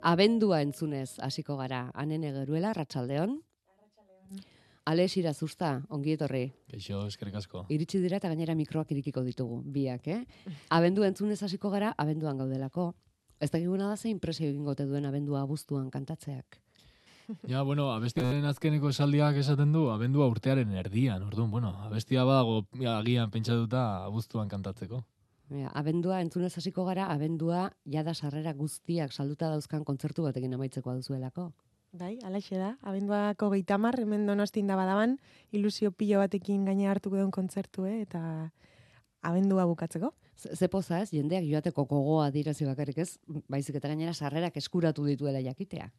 Abendua entzunez hasiko gara. Anen egeruela, ratsaldeon. Alex Irazusta, ongi etorri. Kaixo, eskerrik asko. Iritsi dira eta gainera mikroak irikiko ditugu, biak, eh? Abendu entzunez hasiko gara, abenduan gaudelako. Ez dakiguna da zein presio egingo te duen abendua abuztuan kantatzeak. Ja, bueno, abestiaren azkeneko esaldiak esaten du, abendua urtearen erdian, orduan, bueno, abestia badago agian pentsatuta abuztuan kantatzeko. Abendua entzunez hasiko gara, abendua jada sarrera guztiak salduta dauzkan kontzertu batekin amaitzeko duzuelako. Bai, alaxe da. Abenduako geitamar, hemen donostin da badaban, ilusio pilo batekin gaine hartuko duen kontzertu, eh? eta abendua bukatzeko. Ze poza ez, jendeak joateko gogoa dirazi bakarrik ez, baizik eta gainera sarrerak eskuratu dituela jakitea.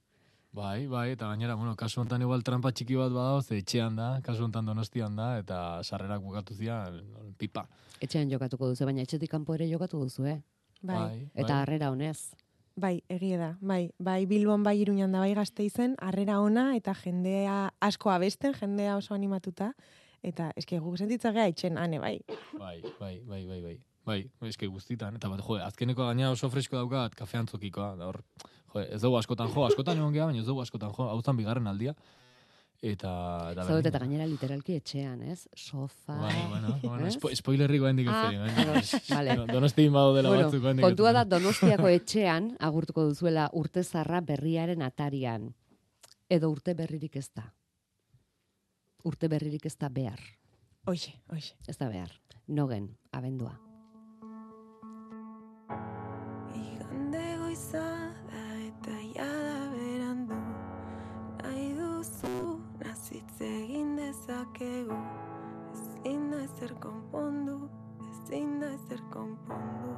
Bai, bai, eta gainera, bueno, kasu honetan igual trampa txiki bat badago, ze etxean da, kasu honetan donostian da, eta sarrerak bukatu zian, pipa. Etxean jokatuko duzu, baina etxetik kanpo ere jokatu duzu, eh? Bai, Eta bai. harrera honez. bai, egia da. Bai, bai Bilbon bai Iruñan da bai Gasteizen, harrera ona eta jendea asko abesten, jendea oso animatuta eta eske guk sentitza gea itxen ane bai. Bai, bai, bai, bai, bai. Bai, eske guztitan, eta bat, jo, azkeneko gaina oso fresko daukat, kafean zokikoa, da hor, jo, ez dugu askotan jo, askotan egon geha, baina ez dugu askotan jo, hau bigarren aldia. Eta, eta Zaudet eta gainera literalki etxean, ez? Sofa. Bueno, bueno, bueno, Ez? spo, spoilerriko hendik ez Ah, egin, vale. Donosti badu dela Bueno, batzuk kontua da Donostiako etxean agurtuko duzuela urte zarra berriaren atarian. Edo urte berririk ez da. Urte berririk ez da behar. Oixe, oixe. Ez da behar. Nogen, abendua. Nazitz egin dezakegu. Ezin da ezer konpondu, ezin da ezer konpondu.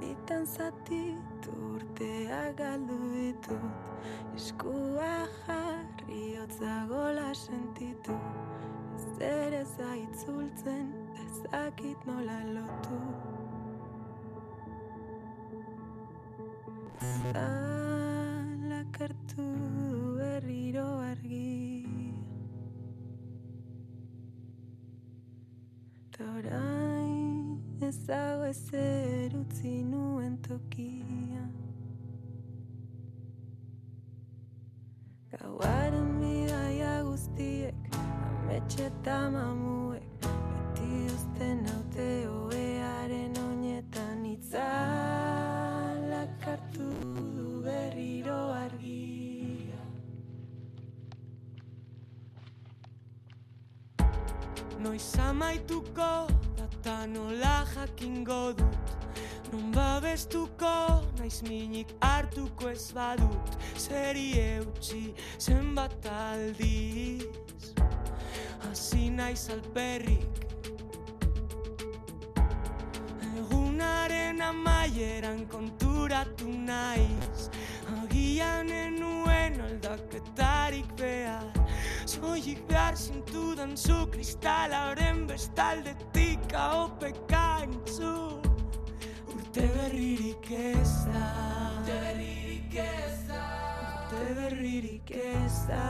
Bitan zatitu urteak galdu ditut. Eskua jarri hotza gola sentitu. Zer ez aitzultzen, ezakit nola lotu. Zalak hartu du berriro argi. Ta orain ez dago ezer utzi nuen tokia. Gauaren bidaia guztiek, ametxe eta mamuek, beti uzten haute amaituko data nola jakingo dut. Non babestuko naiz minik hartuko ez badut. Zeri eutxi zenbat aldiz. Hasi naiz alperrik Egunaren amaieran konturatu naiz. Agian enuen aldaketarik behar. Soilik behar zintudan zu kristalaren bestaldetik ahopeka entzun Urte berririk ez da. Urte berririk ez da. Urte berririk ez da.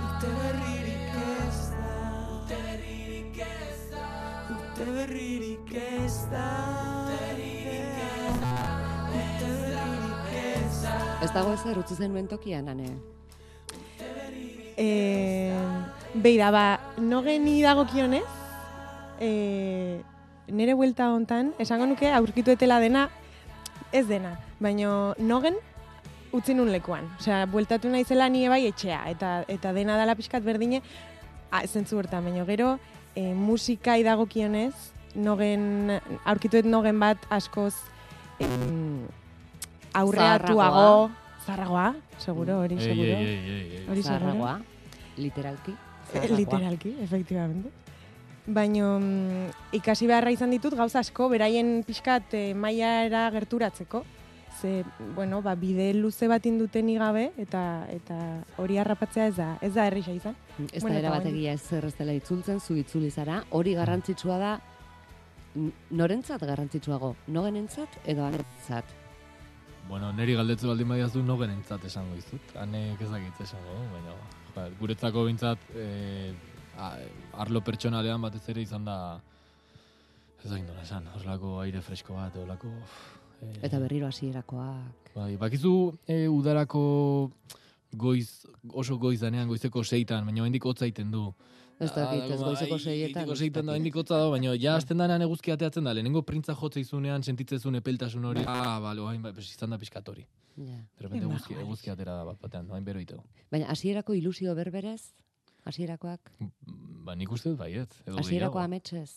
Urte berririk berririk ez da berririk ez da Ez dago ezer utzi zenuen tokian, ane? E, beira, ba, nogeni dagokionez, e, nire buelta hontan, esango nuke aurkitu etela dena, ez dena, baino nogen utzi nun lekuan. Osea, bueltatu naizela nire bai etxea, eta eta dena dala pixkat berdine, a, zentzu hortan, baino gero, e, musika idagokionez, nogen, aurkituet nogen bat askoz em, aurreatuago, zarragoa, seguro, hori, seguro. ei, ei, ei, ei. Hori seguro. Zaharragoa, literalki. Eh, zaharragoa. Literalki, efectivamente. Baino mm, ikasi beharra izan ditut gauza asko beraien pixkat e, mailara gerturatzeko. Ze, bueno, ba, bide luze bat induten igabe eta eta hori harrapatzea ez da, ez da errisa izan. Ez Bueno, da eta erabat egia ez zer ez dela itzultzen, zu itzuli zara. Hori garrantzitsua da, norentzat garrantzitsuago? Nogenentzat edo anetzat? Bueno, neri galdetzu baldin badiazu nogen entzat esango izut. Hanek ezakitz esango, du, baina ja, guretzako bintzat e, arlo pertsonalean batez ere izan da ez da nola esan, horrelako aire fresko bat, horrelako... eh, Eta berriro hasierakoak. Bai, bakizu e, udarako goiz, oso goiz danean, goizeko seitan, baina hendik hotza egiten du. Ez dakit, ez Ah, goizeko ai, seietan. Goizeko ez seietan da, hendik hotza da, baina ja hasten danean eguzki ateatzen da, lehenengo printza jotze izunean, sentitzezun epeltasun hori, ah, bale, oain, ba, pues, izan da pixkat hori. Ja. De repente Qué eguzki, eguzki atera da bat batean, oain bero itego. Baina hasierako ilusio berberez, hasierakoak, Ba, nik uste dut baiet. Edo hasierako ametsez.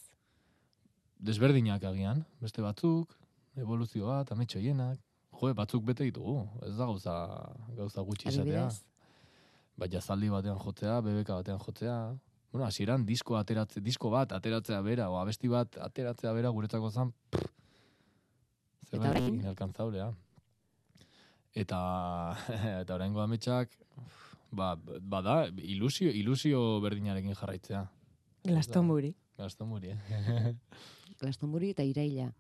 Desberdinak agian, beste batzuk, evoluzio bat, ametxo hienak, jo, batzuk bete ditugu, ez da gauza, gauza gutxi izatea. Ba, jazaldi batean jotzea, bebeka batean jotzea. Bueno, hasieran disko ateratze, disko bat ateratzea bera, o abesti bat ateratzea bera guretzako zan, zerbait orain? inalkantzablea. Eta, eta oraingo ametsak, ba, bada, ilusio, ilusio berdinarekin jarraitzea. Glastonbury. Gaztomuri, eh? Glastonbury eta iraila.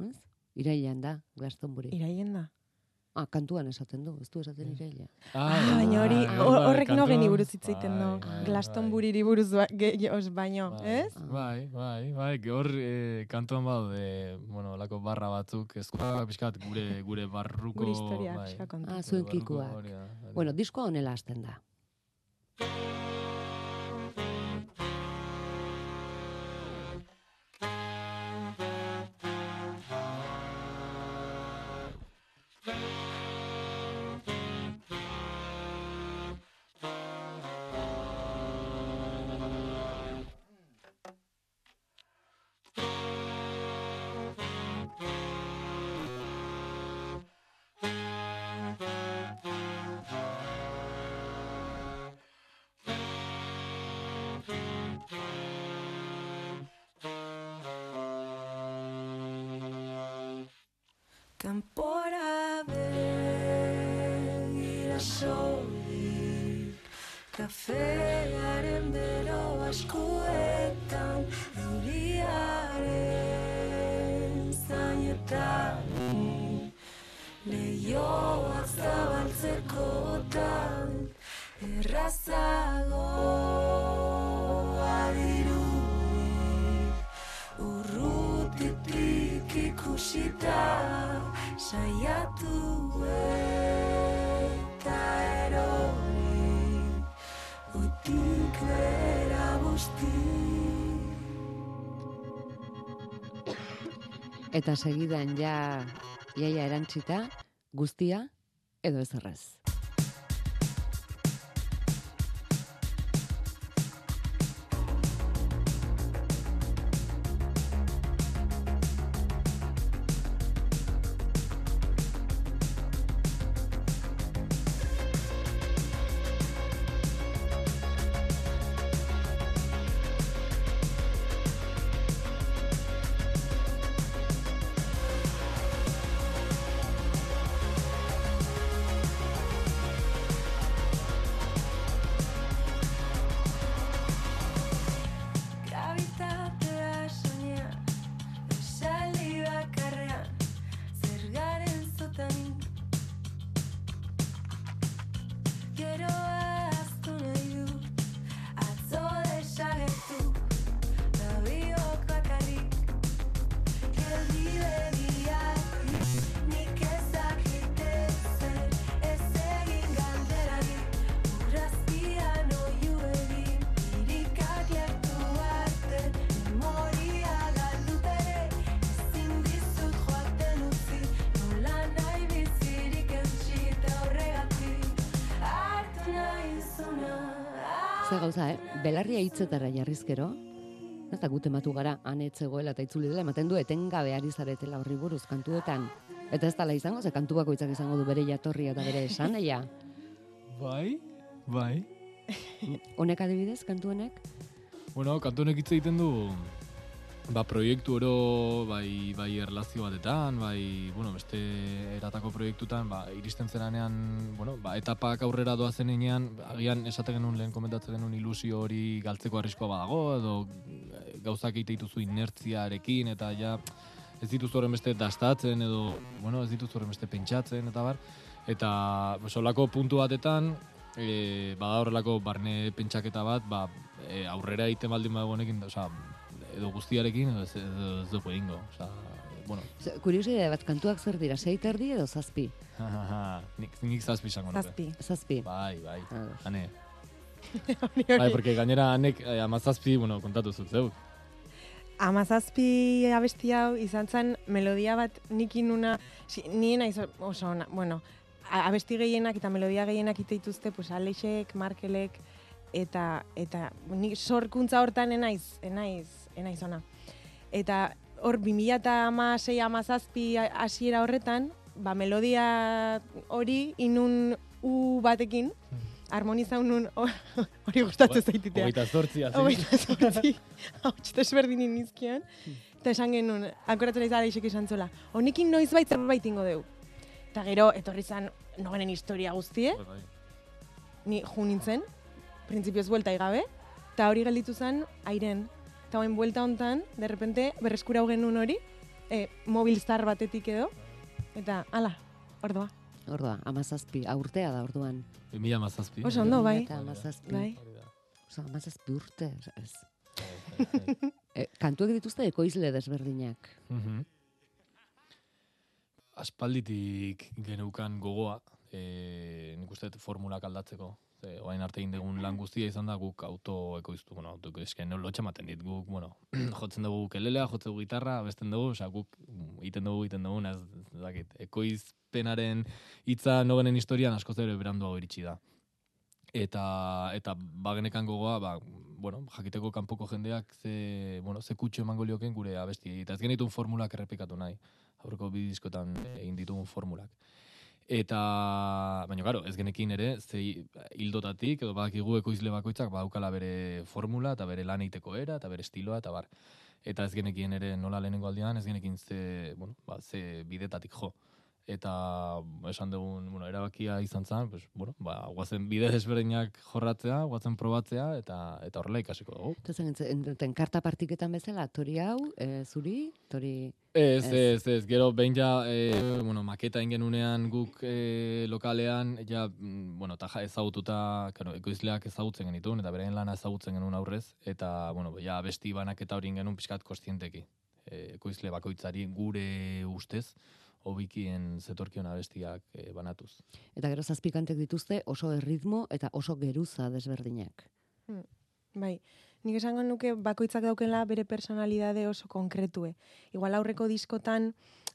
Ez? Irailan da, Glastonbury. Iraien da. Ah, kantuan esaten du, ez du esaten iraila. Ah, baina hori, bai, bai, horrek no geni buruz hitz egiten du. Bai, bai, Glastonburyri buruz ba, ge, os baino, Bai, ez? Bai, bai, bai, hor eh, kantuan badaude, bueno, lako barra batzuk, ez pixkat gure, gure barruko... Gure historia, bai. Ah, zuen kikuak. Bueno, diskoa honela hasten da. Kanpora soilik Kafearen bero askuetan Euriaren zainetan. Leioak zabaltzekotan Errazagoa dirudi Urrutitik ikusita Saiatu Eta segidan ja iaia erantzita, guztia edo ez gauza, eh? Belarria hitzetara jarrizkero, ez da gute matu gara, han etzegoela eta itzuli dela, ematen du etengabe ari zaretela horri buruz kantuetan. Eta ez dala izango, ze kantu bakoitzak izango du bere jatorria eta bere esaneia. Bai, bai. Honek adibidez, kantu honek? Bueno, kantu honek hitz egiten du, ba, proiektu oro, bai, bai erlazio batetan, bai, bueno, beste eratako proiektutan, ba, iristen zeranean, bueno, ba, etapak aurrera doazen enean, agian esaten genuen lehen komentatzen genuen ilusio hori galtzeko arriskoa badago, edo eh, gauzak egite dituzu inertziarekin, eta ja, ez dituzu horren beste dastatzen, edo, bueno, ez dituzu horren beste pentsatzen, eta bar, eta solako puntu batetan, e, bada horrelako barne pentsaketa bat, ba, e, aurrera egiten baldin badago honekin, osea, edo guztiarekin, edo ez, edo ez dugu egingo. Osa, bueno, Ze- Kuriosidade bat, kantuak zer dira, sei terdi edo zazpi? nik, nik zazpi izango nuke. Zazpi. Zazpi. Bai, bai. Ados. Hane. Bai, porque gainera hanek eh, amazazpi, bueno, kontatu zut, zeuk. Amazazpi abesti hau izan zen melodia bat nik inuna, si, nien naiz oso ona, bueno, abesti gehienak eta melodia gehienak ite dituzte, pues Alexek, Markelek, eta, eta nik sorkuntza hortan enaiz, enaiz, enaiz ona. Eta hor 2006 amazazpi hasiera horretan, ba melodia hori inun u batekin, harmoniza unun hori gustatzen zaititea. Hogeita zortzi, hazi. Hogeita zortzi, hauts desberdin inizkian. Eta esan genuen, akoratu nahi zara isek esan zola, honekin noiz bait zerbait ingo deu. Eta gero, etorri zan, nogenen historia guztie, Bai, bai. ni ju nintzen, printzipioz buelta igabe, eta hori gelditu zen, airen. Eta hoen buelta hontan, de repente, berreskura hau genuen hori, e, mobilstar batetik edo, eta, ala, ordoa. Ordoa, amazazpi, aurtea da orduan. Bi mila amazazpi. Oso ondo, bai. Eta amazazpi. Bai. Osa, amazazpi urte, ez. E, kantuek dituzte ekoizle desberdinak. Mhm. Aspalditik geneukan gogoa, e, nik uste formulak aldatzeko. Ze, oain arte egin dugun lan guztia izan da guk auto ekoiztu, bueno, auto esken no, lotxa maten dit, guk, bueno, jotzen dugu kelelea, jotzen dugu gitarra, abesten dugu, osea, guk egiten dugu, egiten dugu, ez dakit, ekoizpenaren hitza nogenen historian askoz ere beranduago iritsi da. Eta, eta bagenekan gogoa, ba, bueno, jakiteko kanpoko jendeak ze, bueno, ze kutxo emango lioken gure abesti. Eta ez genitun formulak errepikatu nahi. Aurreko bi diskotan egin ditugun formulak. Eta, baina, claro, ez genekin ere, ze hildotatik, edo badakigu ekoizle bakoitzak badaukala bere formula, eta bere lan egiteko era, eta bere estiloa, eta bar. Eta ez genekien ere nola lehenengo aldean, ez genekin ze, bueno, ba, ze bidetatik jo. Eta esan dugun, bueno, erabakia izan zen, pues, bueno, ba, guazen bide desberdinak jorratzea, guazen probatzea, eta eta horrela ikasiko dugu. Eta zen, enten karta partiketan bezala, tori hau, e, zuri, tori... Ez, Ez. ez, gero behin ja, e, bueno, maketa ingenunean guk e, lokalean, ja, mm, bueno, eta ja ezagututa, claro, ekoizleak ezagutzen genituen, eta beraien lana ezagutzen genuen aurrez, eta, bueno, ja, besti banaketa hori genuen pixkat kostienteki. E, ekoizle bakoitzari gure ustez, hobikien zetorkion abestiak e, banatuz. Eta gero zazpikantek dituzte oso erritmo eta oso geruza desberdinak. Bai, nik esango nuke bakoitzak daukela bere personalidade oso konkretue. Igual aurreko diskotan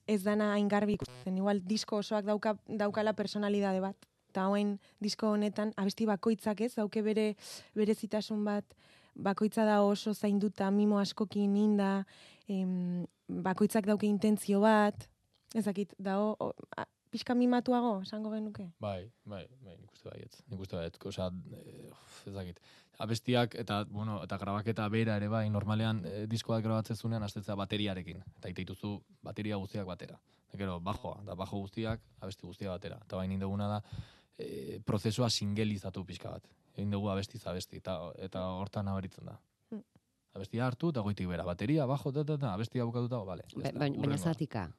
ez dana hain garbi ikusten. Igual disko osoak dauka, daukala personalidade bat. Eta hauen disko honetan abesti bakoitzak ez, dauke bere berezitasun bat, bakoitza da oso zainduta, mimo askokin inda, em, bakoitzak dauke intentzio bat, ez dakit, da o, a, pixka mimatuago, esango genuke. Bai, bai, bai, nik uste baietz. Nik uste baietz, osea, eh, ez dakit. Abestiak eta, bueno, eta grabaketa bera ere bai, normalean eh, diskoak grabatzen zunean astetzea bateriarekin. Eta ite dituzu bateria guztiak batera. Gero, bajoa, da bajo guztiak, abesti guztiak batera. Eta bain induguna da, eh, prozesua singelizatu pixka bat. Egin dugu abestiz abesti, eta, eta hortan nabaritzen da. Mm. Abestia hartu eta goitik bera, bateria, bajo, eta, eta, abestia bukatuta, bale. Ba- baina zatika.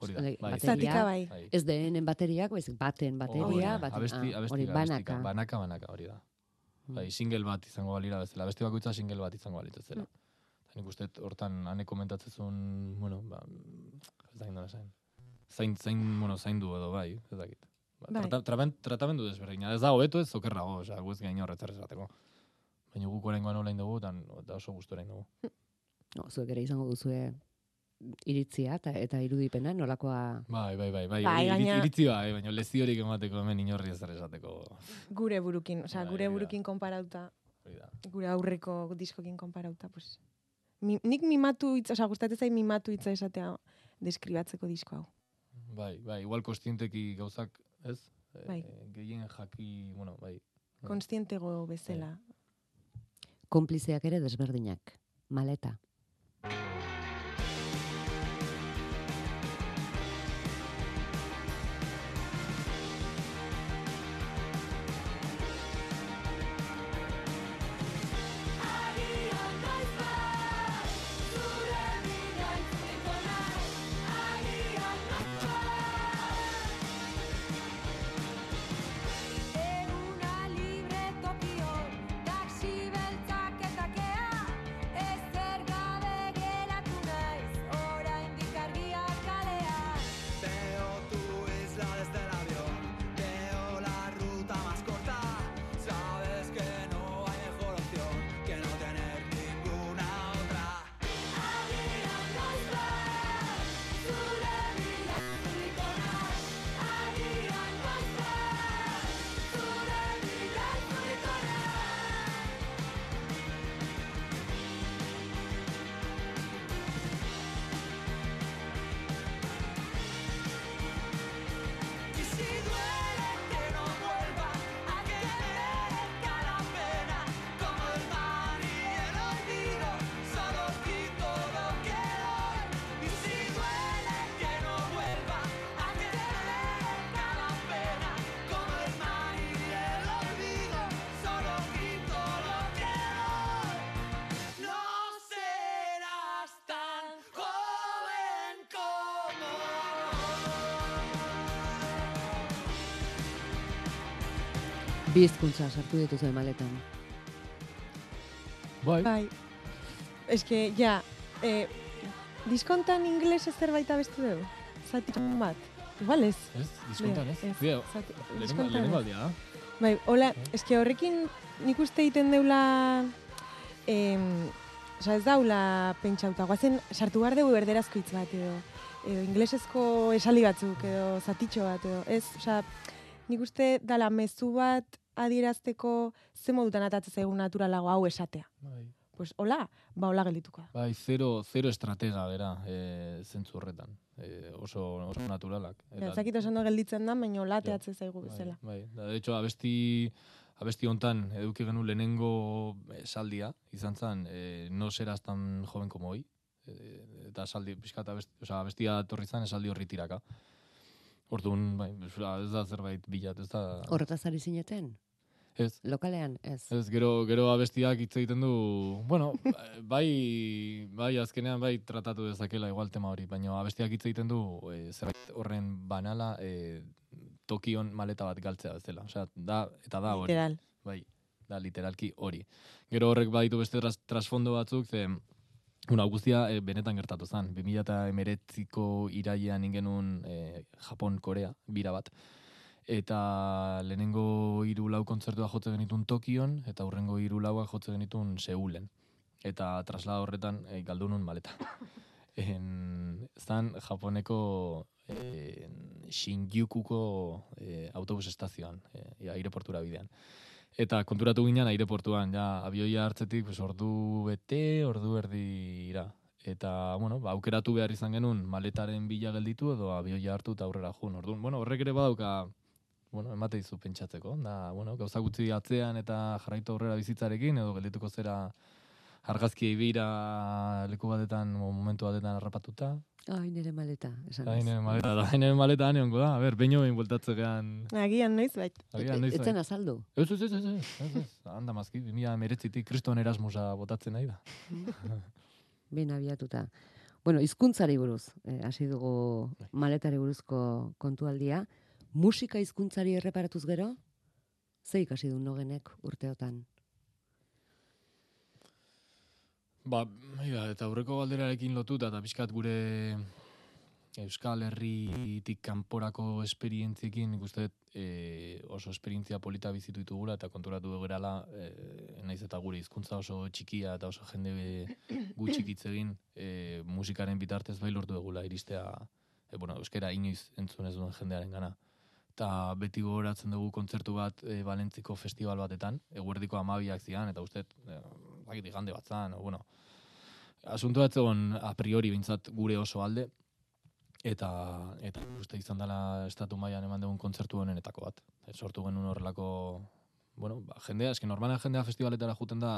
Hori da, Bai, bai. bateria. Zatika bai. bai. Ez denen bateriak, baizik baten Hori bateria, baten, abesti, ah, abesti, hori abestika, banaka. banaka, banaka, hori da. Mm. Bai, single bat izango balira bezala, beste bakoitza single bat izango balitz zela. Mm. Nik uste hortan hane komentatzezun, bueno, ba, ez da indona zain. Zain, zain, bueno, zaindu edo bai, ez dakit. Ba, Bai. trata, traben, tratamendu desberdina, ez da hobeto ez okerrago, osea, gu ez gain horretzar esateko. Baina guk oraingoan olain dugu, eta, oso gustu orain dugu. No, zuek ere izango duzue iritzia eta, eta irudipena, nolakoa... Bai, bai, bai, bai, Bai, gaina- iritzi bai, baina leziorik emateko hemen inorri ez esateko, Gure burukin, osea, Bai, gure da. burukin konparauta, gure aurreko diskokin konparauta, pues. Mi, nik mimatu hitza, osea, gustatzen zait mimatu hitza esatea deskribatzeko disko hau. Bai, bai, igual kostienteki gauzak, ez? Eh, Bai. gehien jaki, bueno, bai. Konstientego bezala. Konplizeak ere desberdinak. Maleta. Eguna Bi hizkuntza sartu dituzu maletan. Bai, Bai. Eske, ja, eh, diskontan ingeles ez zerbait abestu dugu? Zati bat. Igual ez. ez, diskontan, ez? Ez, lehenengo lehenengo ez. aldia, da? Bai, hola, eske horrekin nik uste egiten deula, em, oza, ez daula pentsauta, guazen sartu behar dugu berderazko hitz bat edo, edo inglesezko esali batzuk edo zatitxo bat edo, ez, oza, nik uste dala mezu bat adierazteko ze modutan atatzen zaigun naturalago hau esatea. Bai. Pues hola, ba hola geldituko da. Bai, zero, zero estratega bera, e, zentzu horretan. E, oso, oso naturalak. Ja, ez dakit oso ondo gelditzen da, baina hola teatzen zaigu bai, bezala. Bai, da, de hecho, abesti, abesti hontan eduki genuen lehenengo esaldia, izan zen, e, no serás tan joven como hoy. E, eta esaldi, pixkat abesti, oza, abestia torri zen esaldi horri tiraka. Orduan, bai, ez da zerbait bilat, ez da... Horretaz ari zineten? Ez, Lokalean, ez. Ez, gero, gero abestiak hitz egiten du, bueno, bai, bai, azkenean bai tratatu dezakela igual tema hori, baina abestiak hitz egiten du e, zerbait horren banala e, tokion maleta bat galtzea bezala. Osea, da, eta da hori. Literal. Bai, da literalki hori. Gero horrek baditu beste tras, trasfondo batzuk, ze, Una, guztia e, benetan gertatu zen. 2008ko irailean ingenun e, Japon-Korea, bira bat. Eta lehenengo hiru lau kontzertua jotze genitun Tokion, eta hurrengo hiru lauak jotze genitun Seulen. Eta traslada horretan e, galdu nun maleta. En, zan Japoneko en, Shinjukuko e, autobus estazioan, e, aireportura bidean. Eta konturatu ginen aireportuan, ja, abioia hartzetik, pues, ordu bete, ordu erdi ira. Eta, bueno, ba, aukeratu behar izan genuen maletaren bila gelditu edo abioia hartu eta aurrera jun. Orduan, bueno, horrek ere badauka, bueno, emate dizu pentsatzeko. Da, bueno, gauza gutxi atzean eta jarraitu aurrera bizitzarekin edo geldituko zera argazkiei beira leku batetan, momentu batetan harrapatuta. Ai, nire maleta, esan ez. nire maleta, da, nire maleta aneongo da. A ber, behin behin bueltatze gehan. Agian noiz bait. Agian, noiz Etzen bai. azaldu. Ez, ez, ez, ez, ez, handa mazki, 2000 meretzitik kriston erasmusa botatzen nahi da. Behin abiatuta. Bueno, hizkuntzari buruz, eh, hasi dugu maletari buruzko kontualdia. Musika hizkuntzari erreparatuz gero, ze ikasi du nogenek urteotan? Ba, ja, eta aurreko galderarekin lotuta, eta pixkat gure Euskal Herritik kanporako esperientziekin, nik uste dut, e, oso esperientzia polita bizitu ditugula, eta konturatu dugu gerala, e, naiz eta gure hizkuntza oso txikia eta oso jende gutxik hitz egin, e, musikaren bitartez bai lortu dugula iristea, e, bueno, euskera inoiz entzun ez duen jendearen gana. Eta beti gogoratzen dugu kontzertu bat e, Valentziko festival batetan, eguerdiko amabiak zian, eta uste, e, bakit igande bat zan, o, bueno, asunto bat zegoen a priori bintzat gure oso alde, eta eta uste izan dela estatu mailan eman dugun kontzertu honenetako bat. E, sortu genuen horrelako, bueno, ba, jendea, eski normalen jendea festivaletara juten da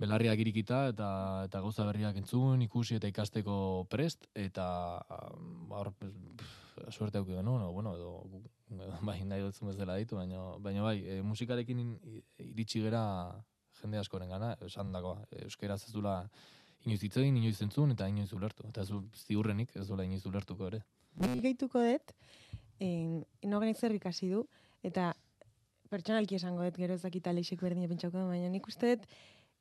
belarriak irikita eta eta gauza berriak entzun, ikusi eta ikasteko prest, eta ba, hor, suerte auki genuen, o, bueno, edo, gu- bai, nahi dutzen bezala ditu, baina, baina bai, e, musikarekin iritsi gera jende askoren gana, esan dagoa, euskeraz ez dula inoiz hitz egin, inoiz entzun, eta inoiz ulertu. Eta ez du ziurrenik, ez dula inoiz ulertuko ere. Nik gehituko dut, eh, nogenek zer ikasi du, eta pertsonalki esango dut gero ez dakit aleixek berdina pentsauko baina nik uste dut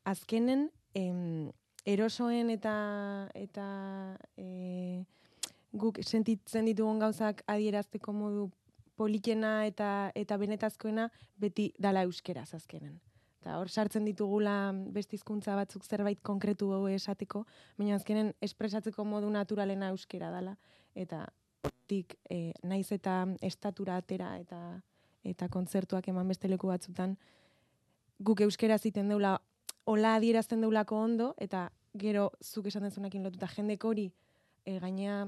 azkenen em, erosoen eta eta e, guk sentitzen ditugun gauzak adierazteko modu politena eta eta benetazkoena beti dala euskeraz azkenen. Eta hor sartzen ditugula beste hizkuntza batzuk zerbait konkretu hau esateko, baina azkenen espresatzeko modu naturalena euskera dala eta hortik e, naiz eta estatura atera eta eta kontzertuak eman beste leku batzutan guk euskera ziten deula hola adierazten deulako ondo eta gero zuk esan dezunekin lotuta jendek hori e, gainea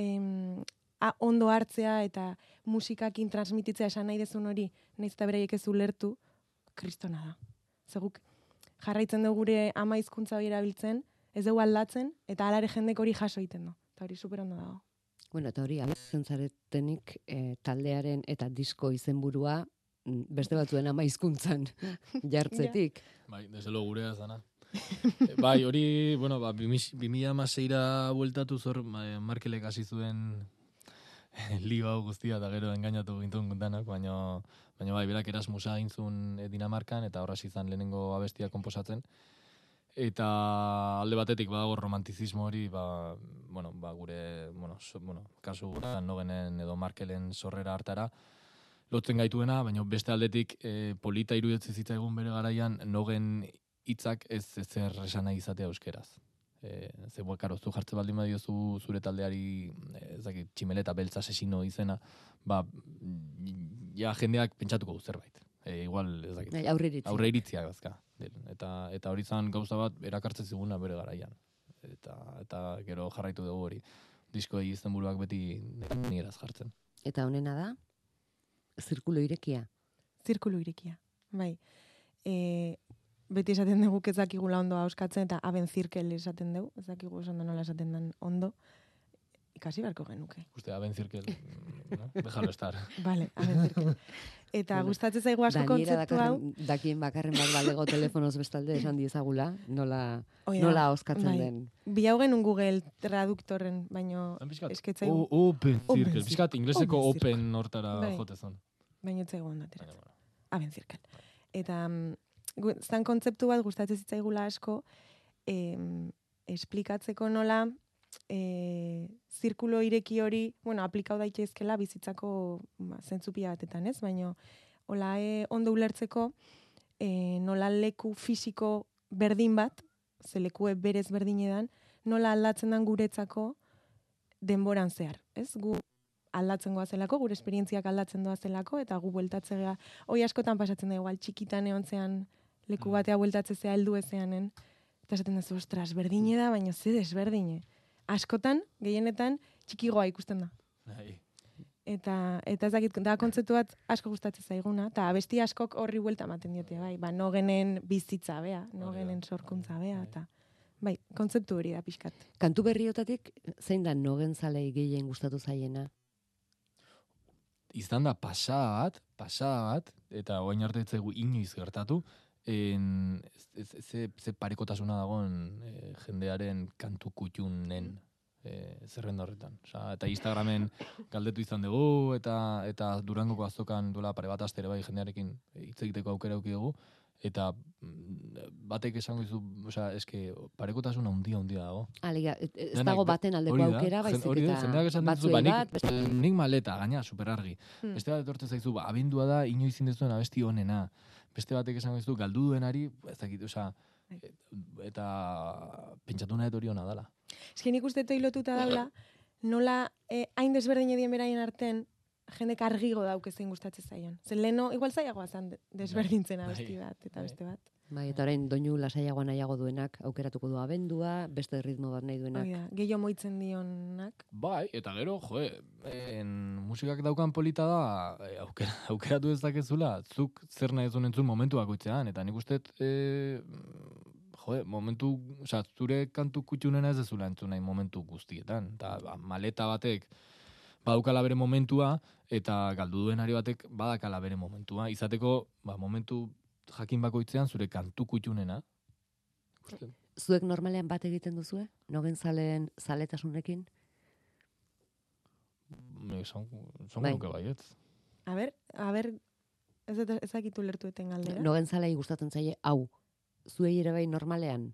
em, a, ondo hartzea eta musikakin transmititzea esan nahi dezun hori naiz eta beraiek ez ulertu kristona da. Zeguk jarraitzen dugu gure ama hizkuntza hori erabiltzen, ez dugu aldatzen eta alare jendek hori jaso egiten du. Eta hori super ondo dago. Bueno, eta hori, abetzen zaretenik eh, taldearen eta disko izenburua mm, beste batzuen ama hizkuntzan jartzetik. Bai, desde lo gurea zana. E, bai, hori, bueno, ba, 2006ra bueltatu zor, ma- Markelek hasi zuen lio hau guztia eta gero engainatu gintuen gundanak, baina, baina bai, berak Erasmusa egin zuen eh, Dinamarkan eta horra izan lehenengo abestia komposatzen. Eta alde batetik badago romantizismo hori, ba, bueno, ba, gure, bueno, so, bueno, kasu honetan nogenen edo Markelen sorrera hartara, lotzen gaituena, baina beste aldetik e, polita iruditzen zitzaigun bere garaian nogen hitzak ez ezer esan nahi izatea euskeraz. E, ze, karo, zu jartze baldin badiozu zure taldeari, e, ez dakit, tximeleta beltza asesino izena, ba, ja jendeak pentsatuko du zerbait. E, igual, ez dakit, Bai, aurriritzi. aurre iritziak dazka. Eta, eta hori zan gauza bat erakartzen ziguna bere garaian. Eta, eta gero jarraitu dugu hori. Disko izenburuak beti nieraz jartzen. Eta honena da, zirkulo irekia. Zirkulu irekia. Bai. E, beti esaten dugu ez dakigula ondo auskatzen eta aben zirkel esaten dugu. Ez dakigu esan da nola esaten den ondo. Ikasi beharko genuke. Uste, aben zirkel, no? Déjalo estar. Vale, aben zirkel. Eta gustatzen zaigu asko kontzeptu hau. dakien bakarren bat balego telefonoz bestalde esan diezagula, nola, da, nola oskatzen bai. den. Bi hau genuen Google traduktorren, baino esketzaigu, O, open circle. Bizkat, ingleseko Open hortara Bai. jotezon. baino etzaigu ondo ateratzen. Aben zirkel. Eta mm, zan kontzeptu bat gustatzen zitzaigula asko, em, esplikatzeko nola e, zirkulo ireki hori, bueno, aplikau daitezkela bizitzako ba, zentzupia batetan, ez? Baina, hola e, ondo ulertzeko, e, nola leku fisiko berdin bat, ze lekue berez berdinedan, nola aldatzen den guretzako denboran zehar, ez? Gu aldatzen goazelako, gure esperientziak aldatzen doazelako, eta gu bueltatzea, hoi askotan pasatzen da igual, txikitan eontzean leku Mm. batea bueltatzea heldu ezeanen, eta esaten da, ostras, berdine da, baina ze desberdine. Askotan, gehienetan, txikigoa ikusten da. Bai. Eta, eta ez dakit, da kontzeptu bat asko gustatzen zaiguna, eta abesti askok horri buelta ematen diote, bai, ba, no genen bizitza bea, no genen sorkuntza bea, eta, bai, kontzeptu hori da pixkat. Kantu berriotatik, zein da nogen zalei gehien gustatu zaiena? Izan da pasada bat, pasada bat, eta oain arte ez zaigu inoiz gertatu, en, ze, ze, ze parekotasuna dagoen e, jendearen kantu kutxunen e, zerrenda horretan. Osa, eta Instagramen galdetu izan dugu, eta eta Durangoko azokan duela pare bat astere bai jendearekin hitz egiteko aukera eduki dugu, eta mm, batek esango dizu, osea, eske parekotasuna handia handia dago. Alegia, ez dago baten aldeko Hori da, aukera, baizik hori da, eta jendeak esan dizu, ba, nik, bat, beste- nik maleta, gaina, superargi. Hmm. Beste bat etortzen zaizu, ba, abendua da, inoiz indezuen abesti honena. Beste batek esango dizu, galdu duenari, ez dakit, osea, Bai. et- eta pentsatu nahi hori hona dala. Ez que nik uste toi lotuta daula, nola eh, hain desberdin edien beraien arten, jendek argigo dauk ezin gustatzen zaion. Zer leno, igual zaiagoa zan de- desberdintzen Bai, abesti bat, eta bai. beste bat. Bai, eta orain doinu lasaiagoa nahiago duenak aukeratuko du abendua, beste ritmo bat nahi duenak. Hoi da, gehiago moitzen dionak. Bai, eta gero, jo, en, musikak daukan polita da, e, aukera, aukeratu ez dakezula, zuk zer nahi zuen entzun momentu bakoitzean, eta nik uste, e, jo, momentu, osea, zure kantu kutxunena ez dezula entzun nahi momentu guztietan, eta ba, maleta batek badukala bere momentua, eta galdu duenari batek badakala bere momentua, izateko, ba, momentu jakin bakoitzean zure kantu kutxunena. Zuek normalean bat egiten duzue? Nogen zaleen zaletasunekin? Esan, esan Bai. nuke baietz. A ber, a ber, ez, dut- ez dakitu lertueten galdera. Nogen zalei gustatzen zaie hau. Zuei ere bai normalean?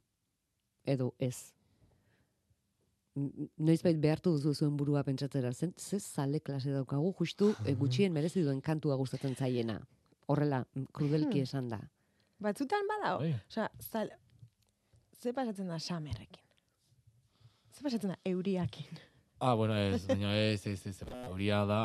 Edo ez? Noizbait behartu duzu zuen burua pentsatzera. Zen, ze zale klase daukagu, justu e, gutxien merezi duen kantua gustatzen zaiena. Horrela, krudelki Hmm. esan da. Batzutan badao. Bai. Osea, zal, ze pasatzen da samerrekin? Ze pasatzen da euriakin? Ah, bueno, ez, baina ez, ez, ez, hauria da...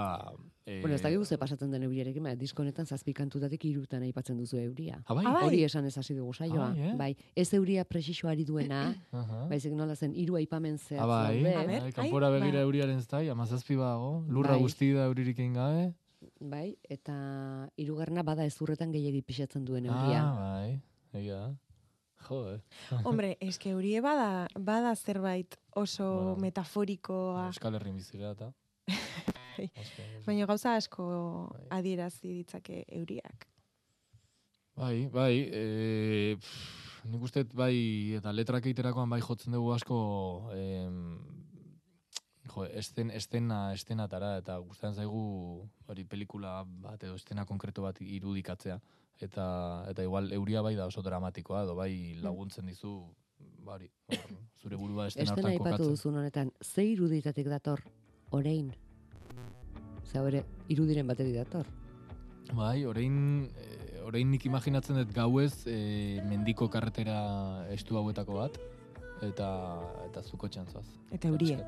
Eh, Bueno, ez dakigu ze pasatzen den euriarekin, baina disko honetan zazpi kantutatik irutan aipatzen duzu euria. Ah, bai? Ah, bai? Hori esan ez hasi dugu saioa. Ah, bai, eh? Bai, ez euria presixoari duena, baizik nola zen hiru aipamen zehatz Ah, bai, daude. A ber, bai, kanpora begira ba. euriaren zai, amazazpi badago, lurra Bai. guzti da euririk egin gabe. Bai, eta hirugarrena bada ezurretan gehiegi pixatzen duen euria. Ah, bai, egia. Jo, eh. Hombre, eske eurie bada, bada zerbait oso Bueno. metaforikoa. Euskal Herrin bizi gara eta. Bai. Baina gauza asko Bai. adierazi ditzake euriak. Bai, bai, e, pff, nik uste bai, eta letrak egiterakoan bai jotzen dugu asko, em, jo, esten, estena, estenatara, eta gustatzen zaigu hori pelikula bat edo estena konkreto bat irudikatzea. Eta, eta igual euria bai da oso dramatikoa, edo bai laguntzen dizu, bari, zure burua estena Estena hortan aipatu kokatzen. duzun honetan, ze iruditatik dator, orain? Ze hori, irudiren bateri dator. Bai, orain, eh, orain nik imaginatzen dut gauez eh, mendiko karretera estu hauetako bat, eta, eta zuko txantzoaz. Eta eurie.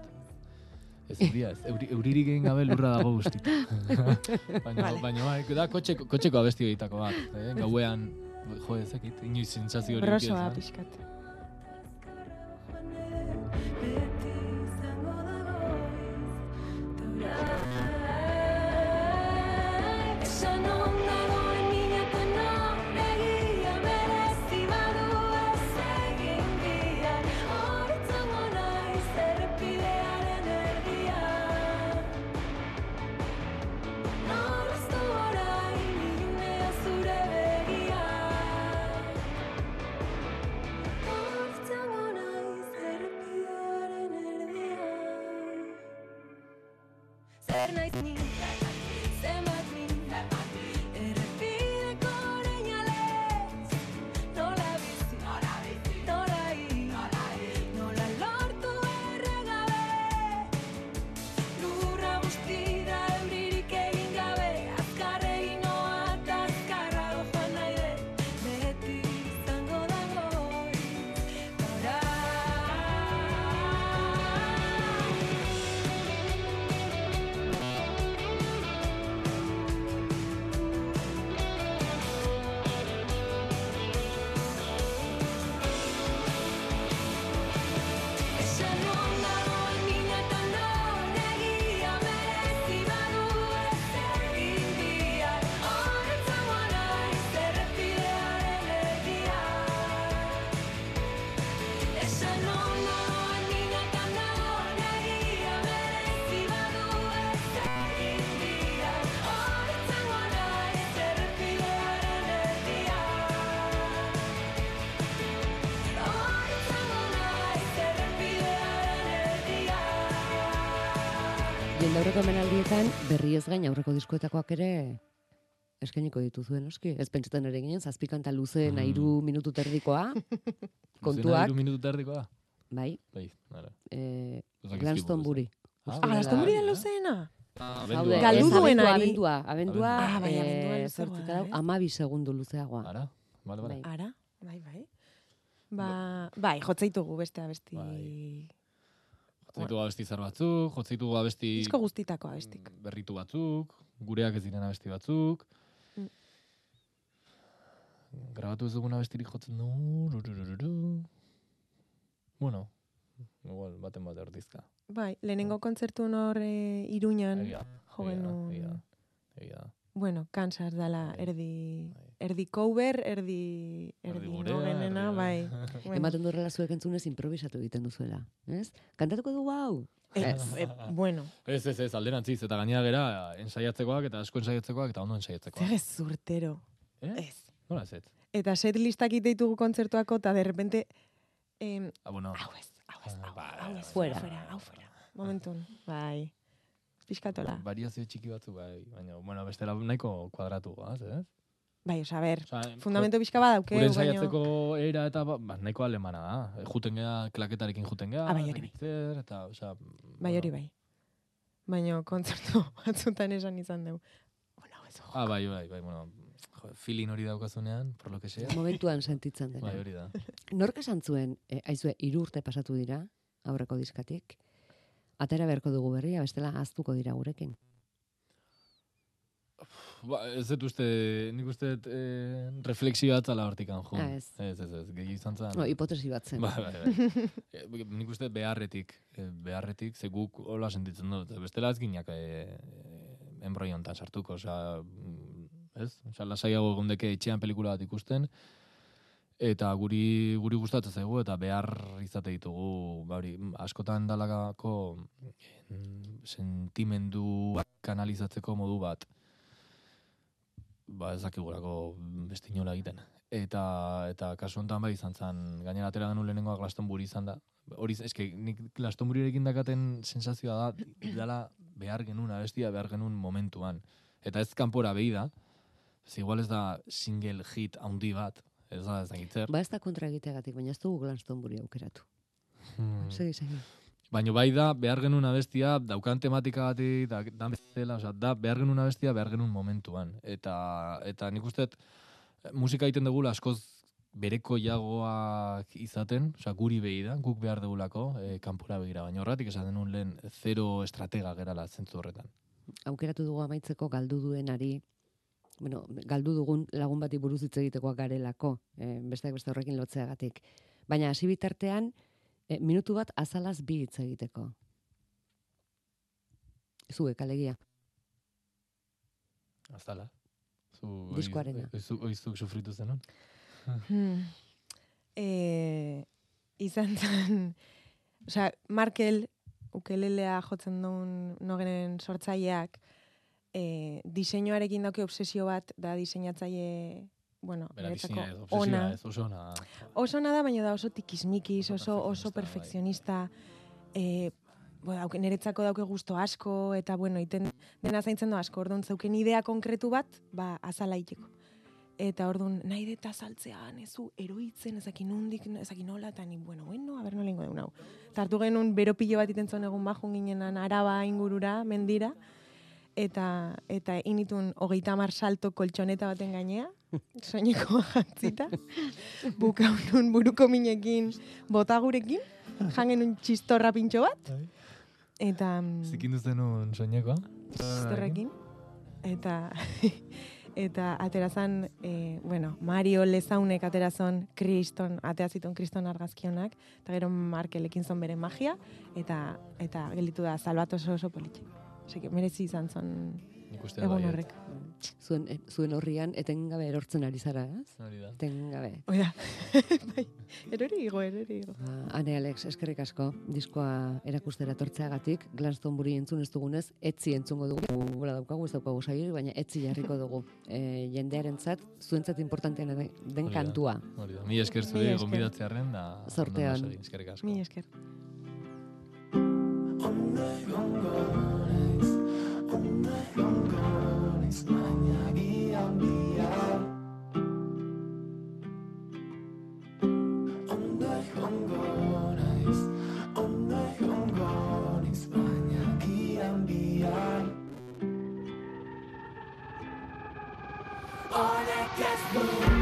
Ez euria, ez. Euri, euririk egin gabe lurra dago guztit. baina, Vale. baina bai, da kotxeko, kotxeko abesti egitako bat. Eh? Gauean, jo, ezakit, inoiz sentsazio hori Brosoa pixkat. Zer naiz Jendaurreko emanaldietan berri ez gain aurreko diskoetakoak ere eskainiko dituzuen, noski? Ez pentsatzen ere ginen, zazpikanta luze Mm. nairu minutu terdikoa, kontuak, hiru minutu terdikoa? bai, Bai, nara. eh, Glastonbury. Ah, Ah, Glastonbury da luzeena? Ah, Zaude, abendua. Galdu ez abendua, abendua, Ah, bai, eh, abendua da, dau, eh? amabi segundu luzeagoa. Ara, bale, bale. Ara, bai, bai. Ba, bai, jotzeitugu beste abesti. Bai. Jotzeitu abesti zar batzuk, jotzeitu abesti Disko guztitako abestik. berritu batzuk, gureak ez diren abesti batzuk. Mm. Grabatu ez dugun abestirik jotzen du. Bueno, igual baten bat erdizka. Bai, lehenengo kontzertu hor e, iruñan, Egia, jo egia egia egia. Bueno, kansas dala, Bai. erdi, Bai. erdi cover, erdi, erdi, Erdi nogenena, bai. Bueno, Ematen du horrela zuek entzunez improvisatu egiten duzuela, ez? Kantatuko du hau? eh, eh, bueno, Ez, ez, ez, alderantziz, eta gainera gera ensaiatzekoak, eta asko ensaiatzekoak, eta ondo ensaiatzekoak. zer ez urtero. Eh? Ez. Nola ez ez? Eta set listak ditugu kontzertuako, eta de repente, em, Ah, bueno, hau ez, hau ez, Ah, hau, bai, hau bai, ez, Fuera. fuera, hau fuera. Momentun, bai. Piskatola. variazio txiki batzu, bai, baina, bueno, bestela nahiko kuadratu, goaz, ez? Bai, osa, ber, Osea, fundamento pixka badauke, Gure baino... ensaiatzeko era eta ba, ba, nahiko alemana da. Juten gea, klaketarekin juten gea. Ah, bai, hori bai. zer, eta, osea, Bai, hori bai. Baina kontzertu batzutan esan izan dugu. Ona, ez. Ah, bai, bai, bai, bueno, jo, feeling hori daukazunean, por lo que sea. Momentuan sentitzen dena. bai, hori da. Nork esan zuen, e, aizue, hiru urte pasatu dira, aurreko diskatik, atera beharko dugu berria, bestela aztuko dira gurekin. Ba, ez dut uste, nik uste dut eh, refleksio bat zala hortikan, jo. Ez. Ez, ez, ez, gehi izan zen. No, hipotesi bat zen. Bai, bai, bai. Eh, nik uste beharretik, eh, beharretik, ze guk hola sentitzen dut. Bestela ez gineak eh, enbroi sartuko, osea, mm, ez? Osea, lasaiago egundeke etxean pelikula bat ikusten, eta guri guri gustatzen zaigu eta behar izate ditugu ba hori askotan dalako mm, sentimendu kanalizatzeko modu bat ba ez dakigulako beste inola egiten eta eta kasu honetan bai izan zen, gainera atera genuen lehenengoa Glastonbury izan da. Hori, eske, nik Glastonburyrekin dakaten sensazioa da, dala behar genuen abestia, behar genuen momentuan. Eta ez kanpora behi da, ez igual ez da single hit handi bat, ez da ez da gitzer. Ba ez da kontra egiteagatik, baina ez dugu Glastonbury aukeratu. Hmm. Segi, segi. Baina bai da, behar genuen abestia, daukan tematikagatik, da, da bezala, osea, da, behar genuen abestia, behar genuen momentuan. Eta, eta nik uste, musika egiten dugula askoz bereko jagoak izaten, osea, guri behi da, guk behar dugulako, e, kanpora begira, baina horretik esan denun lehen zero estratega gerala zentzu horretan. Aukeratu dugu amaitzeko galdu duenari, bueno, galdu dugun lagun bati buruz hitz egitekoak garelako, eh, besteak beste horrekin lotzeagatik. Baina hasi bitartean, eh, minutu bat azalaz bi hitz egiteko. Zuek, alegia. Azala. Zu, oiz- Diskoarena. oizu- Oizuk sufritu zenun? Hmm. E, izan zen, osea, Markel, ukelelea jotzen duen nogenen sortzaileak, e, diseinuarekin dauke obsesio bat, da diseinatzaile, bueno, Bera, diseinua ez, ona. ez, oso ona. Oso ona da, baina da oso tikismikis, Oso oso, oso perfekzionista, perfekzionista. E, dauke, niretzako dauke gusto asko, eta bueno, iten dena zaintzen du asko, orduan zeuken idea konkretu bat, ba, azala iteko. Eta orduan, nahi deta saltzea, nezu, eroitzen, ezakin nundik, ezakin nola, eta ni, bueno, bueno, a ber, nola ingo deun hau. Eta hartu genuen bero pilo bat iten zuen egun bajun ginenan araba ingurura, mendira, eta eta initun hogeita mar salto koltxoneta baten gainea, soineko jantzita, bukaunun buruko minekin botagurekin, jangen un txistorra pintxo bat, eta mm, Zikindu zenun soinekoa? txistorrekin, eta eta aterazan, e, bueno, Mario Lezaunek aterazon kriston, ateazitun kriston argazkionak, eta gero Markelekin zon bere magia, eta eta gelditu da salbat oso oso politxe. Osea, merezi izan zon egun bai, horrek. Zuen, eh, zuen horrian etengabe erortzen ari zara, ez? Hori da. Etengabe. Oida, bai, erori igo, erori igo. Ba, Ane Alex, eskerrik asko, diskoa erakustera tortzeagatik, Glastonbury entzun ez dugunez, etzi entzungo dugu, gola daukagu, ez daukagu sairi, baina etzi jarriko dugu. E, jendearentzat, zuentzat importanteena den, den Hori da. kantua. Hori da. Mi esker esker. gonbidatzearren da. Zorte ondo on. segi, Eskerrik asko. Mi esker. Ondo egongo naiz, ondo egongo naiz, baina gian bihar. Ondo egongo naiz, ondo egongo naiz, baina gian bihar. Honek ez du